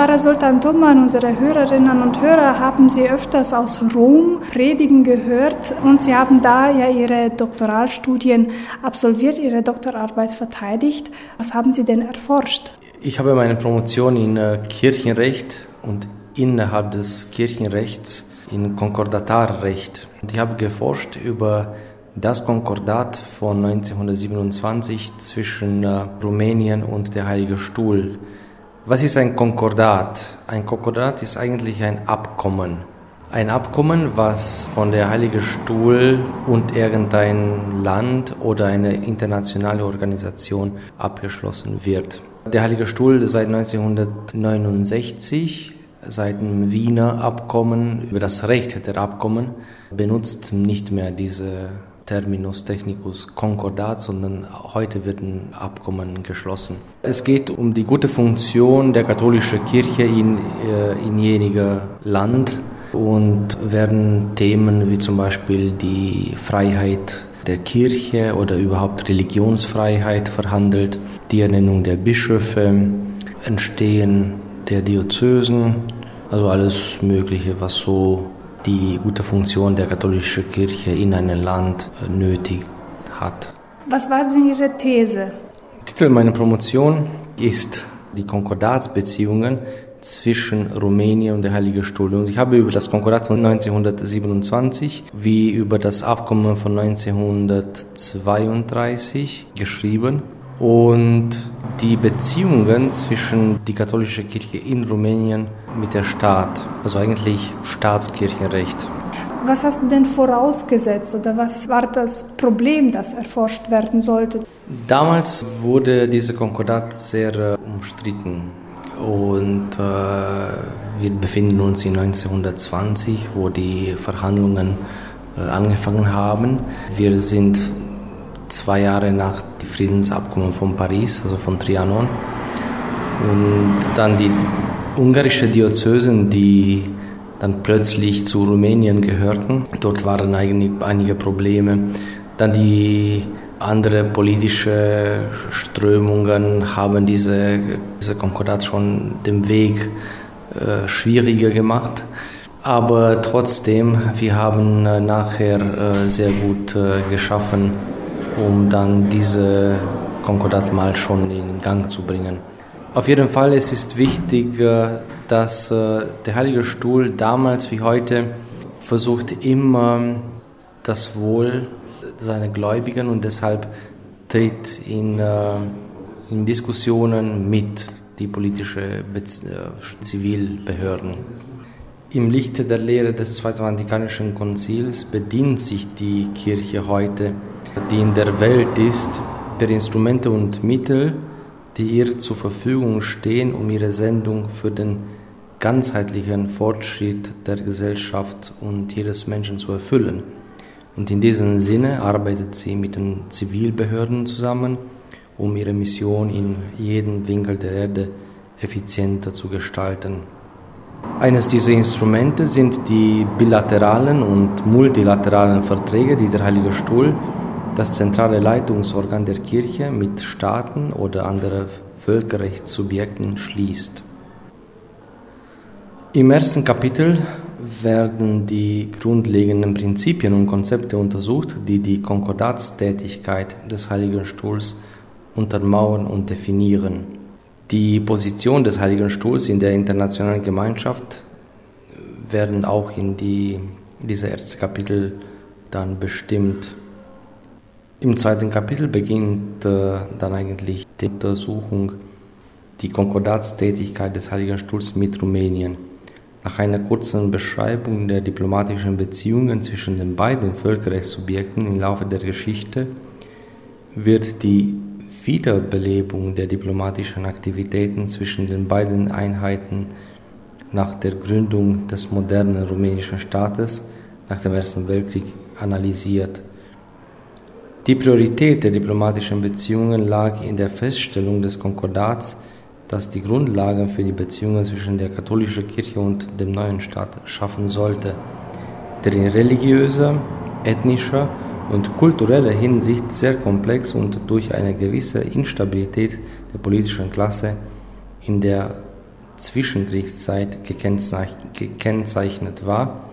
Pfarrer Sultan Thoman, unsere Hörerinnen und Hörer, haben Sie öfters aus Rom predigen gehört und Sie haben da ja Ihre Doktoralstudien absolviert, Ihre Doktorarbeit verteidigt. Was haben Sie denn erforscht? Ich habe meine Promotion in äh, Kirchenrecht und innerhalb des Kirchenrechts in Konkordatarrecht. Und ich habe geforscht über das Konkordat von 1927 zwischen äh, Rumänien und der Heilige Stuhl. Was ist ein Konkordat? Ein Konkordat ist eigentlich ein Abkommen. Ein Abkommen, was von der Heilige Stuhl und irgendein Land oder eine internationale Organisation abgeschlossen wird. Der Heilige Stuhl seit 1969 seit dem Wiener Abkommen über das Recht der Abkommen benutzt nicht mehr diese Terminus technicus Konkordat, sondern heute wird ein Abkommen geschlossen. Es geht um die gute Funktion der katholischen Kirche in, äh, in jeniger Land und werden Themen wie zum Beispiel die Freiheit der Kirche oder überhaupt Religionsfreiheit verhandelt, die Ernennung der Bischöfe, Entstehen der Diözesen, also alles Mögliche, was so die gute Funktion der katholischen Kirche in einem Land äh, nötig hat. Was war denn Ihre These? Titel meiner Promotion ist die Konkordatsbeziehungen zwischen Rumänien und der Heiligen Stuhl. Und ich habe über das Konkordat von 1927 wie über das Abkommen von 1932 geschrieben und die Beziehungen zwischen die katholische Kirche in Rumänien mit der Staat, also eigentlich Staatskirchenrecht. Was hast du denn vorausgesetzt oder was war das Problem, das erforscht werden sollte? Damals wurde diese Konkordat sehr äh, umstritten und äh, wir befinden uns in 1920, wo die Verhandlungen äh, angefangen haben. Wir sind zwei Jahre nach dem Friedensabkommen von Paris, also von Trianon. Und dann die ungarische Diözesen, die dann plötzlich zu Rumänien gehörten. Dort waren eigentlich einige Probleme. Dann die andere politische Strömungen haben diese, diese Konkordat schon den Weg äh, schwieriger gemacht. Aber trotzdem, wir haben äh, nachher äh, sehr gut äh, geschaffen, um dann diese Konkordat mal schon in Gang zu bringen. Auf jeden Fall es ist wichtig, äh, dass äh, der Heilige Stuhl damals wie heute versucht immer das Wohl seiner Gläubigen und deshalb tritt in, äh, in Diskussionen mit die politischen Zivilbehörden. Im Lichte der Lehre des Zweiten Vatikanischen Konzils bedient sich die Kirche heute, die in der Welt ist, der Instrumente und Mittel, die ihr zur Verfügung stehen, um ihre Sendung für den ganzheitlichen Fortschritt der Gesellschaft und jedes Menschen zu erfüllen. Und in diesem Sinne arbeitet sie mit den Zivilbehörden zusammen, um ihre Mission in jedem Winkel der Erde effizienter zu gestalten. Eines dieser Instrumente sind die bilateralen und multilateralen Verträge, die der Heilige Stuhl, das zentrale Leitungsorgan der Kirche, mit Staaten oder anderen Völkerrechtssubjekten schließt. Im ersten Kapitel werden die grundlegenden Prinzipien und Konzepte untersucht, die die Konkordatstätigkeit des Heiligen Stuhls untermauern und definieren. Die Position des Heiligen Stuhls in der internationalen Gemeinschaft werden auch in die, diese erste Kapitel dann bestimmt. Im zweiten Kapitel beginnt äh, dann eigentlich die Untersuchung, die Konkordatstätigkeit des Heiligen Stuhls mit Rumänien. Nach einer kurzen Beschreibung der diplomatischen Beziehungen zwischen den beiden Völkerrechtssubjekten im Laufe der Geschichte wird die Wiederbelebung der diplomatischen Aktivitäten zwischen den beiden Einheiten nach der Gründung des modernen rumänischen Staates nach dem Ersten Weltkrieg analysiert. Die Priorität der diplomatischen Beziehungen lag in der Feststellung des Konkordats, das die Grundlagen für die Beziehungen zwischen der katholischen Kirche und dem neuen Staat schaffen sollte, der in religiöser, ethnischer und kultureller Hinsicht sehr komplex und durch eine gewisse Instabilität der politischen Klasse in der Zwischenkriegszeit gekennzeichnet war,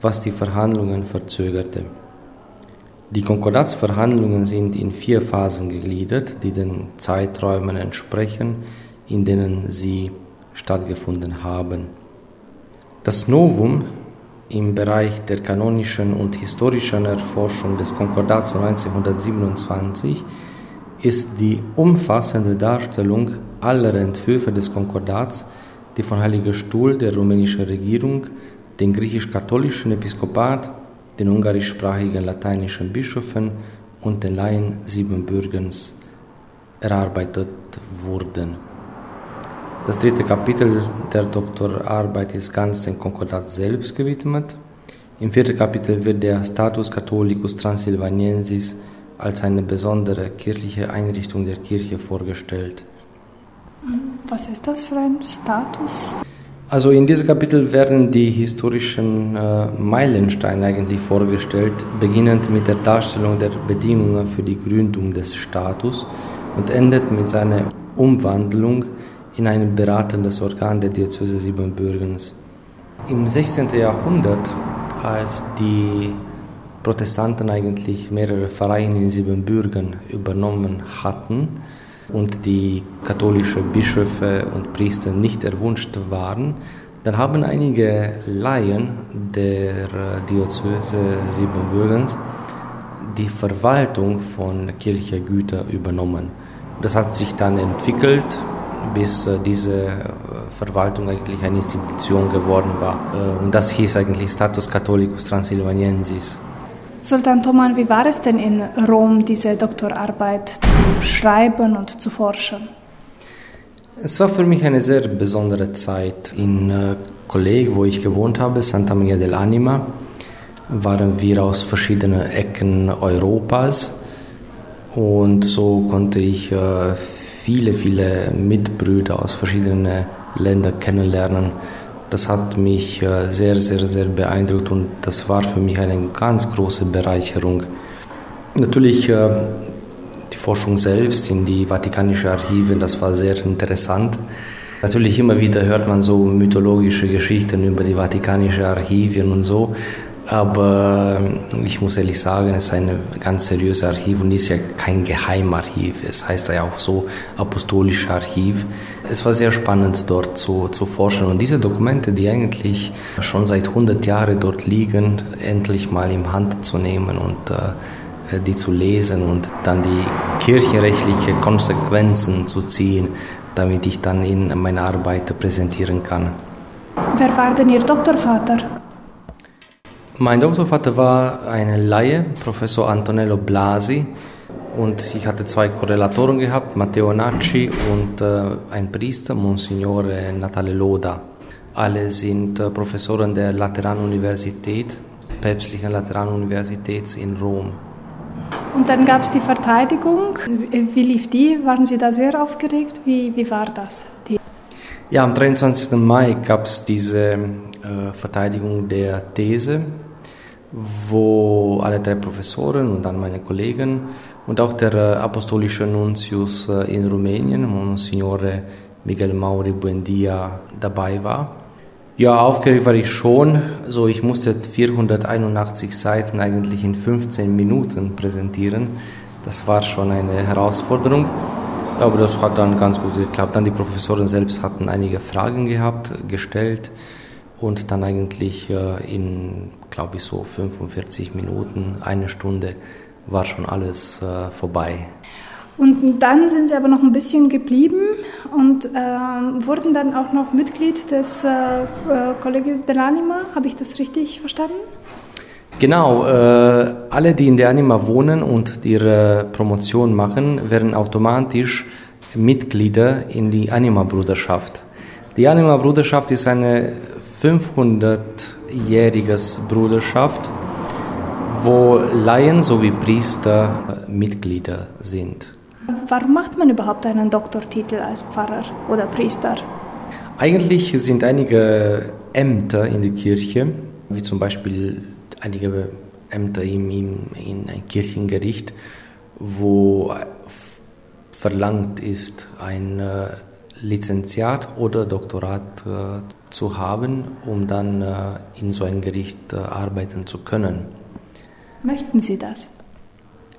was die Verhandlungen verzögerte. Die Konkordatsverhandlungen sind in vier Phasen gegliedert, die den Zeiträumen entsprechen, in denen sie stattgefunden haben. Das Novum im Bereich der kanonischen und historischen Erforschung des Konkordats von 1927 ist die umfassende Darstellung aller Entwürfe des Konkordats, die von Heiliger Stuhl der rumänischen Regierung, den griechisch-katholischen Episkopat, den ungarischsprachigen lateinischen Bischöfen und den Laien Siebenbürgens erarbeitet wurden. Das dritte Kapitel der Doktorarbeit ist ganz dem Konkordat selbst gewidmet. Im vierten Kapitel wird der Status Catholicus Transylvaniensis als eine besondere kirchliche Einrichtung der Kirche vorgestellt. Was ist das für ein Status? Also in diesem Kapitel werden die historischen äh, Meilensteine eigentlich vorgestellt, beginnend mit der Darstellung der Bedingungen für die Gründung des Status und endet mit seiner Umwandlung in ein beratendes Organ der Diözese Siebenbürgens. Im 16. Jahrhundert, als die Protestanten eigentlich mehrere Vereine in Siebenbürgen übernommen hatten, und die katholischen Bischöfe und Priester nicht erwünscht waren, dann haben einige Laien der Diözese Siebenbürgens die Verwaltung von Kirchengütern übernommen. Das hat sich dann entwickelt, bis äh, diese äh, Verwaltung eigentlich eine Institution geworden war. Äh, und das hieß eigentlich Status Catholicus Transylvaniensis. Sultan Thoman, wie war es denn in Rom, diese Doktorarbeit zu schreiben und zu forschen? Es war für mich eine sehr besondere Zeit. In äh, Kolleg, wo ich gewohnt habe, Santa Maria dell'Anima, waren wir aus verschiedenen Ecken Europas und so konnte ich äh, viele, viele Mitbrüder aus verschiedenen Ländern kennenlernen das hat mich äh, sehr, sehr, sehr beeindruckt und das war für mich eine ganz große Bereicherung. Natürlich äh, die Forschung selbst in die Vatikanischen Archive, das war sehr interessant. Natürlich immer wieder hört man so mythologische Geschichten über die Vatikanischen Archive und so. Aber ich muss ehrlich sagen, es ist ein ganz seriöses Archiv und ist ja kein Geheimarchiv. Es heißt ja auch so apostolisches Archiv. Es war sehr spannend dort zu, zu forschen und diese Dokumente, die eigentlich schon seit 100 Jahren dort liegen, endlich mal in Hand zu nehmen und äh, die zu lesen und dann die kirchenrechtlichen Konsequenzen zu ziehen, damit ich dann in meiner Arbeit präsentieren kann. Wer war denn Ihr Doktorvater? Mein Doktorvater war ein Laie, Professor Antonello Blasi. Und ich hatte zwei Korrelatoren gehabt, Matteo Nacci und äh, ein Priester, Monsignore Natale Loda. Alle sind äh, Professoren der Lateranuniversität, päpstlichen Lateranuniversität in Rom. Und dann gab es die Verteidigung. Wie lief die? Waren Sie da sehr aufgeregt? Wie, wie war das? Die ja, am 23. Mai gab es diese äh, Verteidigung der These wo alle drei Professoren und dann meine Kollegen und auch der äh, apostolische Nuntius äh, in Rumänien, Monsignore Miguel Mauri Buendia, dabei war. Ja, aufgeregt war ich schon. So, ich musste 481 Seiten eigentlich in 15 Minuten präsentieren. Das war schon eine Herausforderung. Aber das hat dann ganz gut geklappt. Dann die Professoren selbst hatten einige Fragen gehabt, gestellt und dann eigentlich äh, in, glaube ich, so 45 Minuten, eine Stunde war schon alles äh, vorbei. Und dann sind Sie aber noch ein bisschen geblieben und äh, wurden dann auch noch Mitglied des äh, äh Collegio dell'Anima. Habe ich das richtig verstanden? Genau, äh, alle, die in der Anima wohnen und ihre Promotion machen, werden automatisch Mitglieder in die Anima-Bruderschaft. Die Anima-Bruderschaft ist eine 500-jähriges Bruderschaft, wo Laien sowie Priester Mitglieder sind. Warum macht man überhaupt einen Doktortitel als Pfarrer oder Priester? Eigentlich sind einige Ämter in der Kirche, wie zum Beispiel einige Ämter im, im, in ein Kirchengericht, wo verlangt ist, ein Lizenziat oder Doktorat äh, zu haben, um dann äh, in so einem Gericht äh, arbeiten zu können. Möchten Sie das?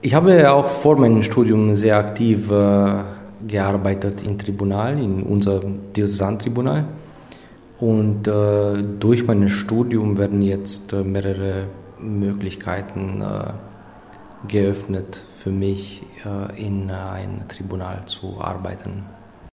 Ich habe auch vor meinem Studium sehr aktiv äh, gearbeitet im Tribunal, in unserem Diözesantribunal. Und äh, durch mein Studium werden jetzt äh, mehrere Möglichkeiten geöffnet für mich, in einem Tribunal zu arbeiten.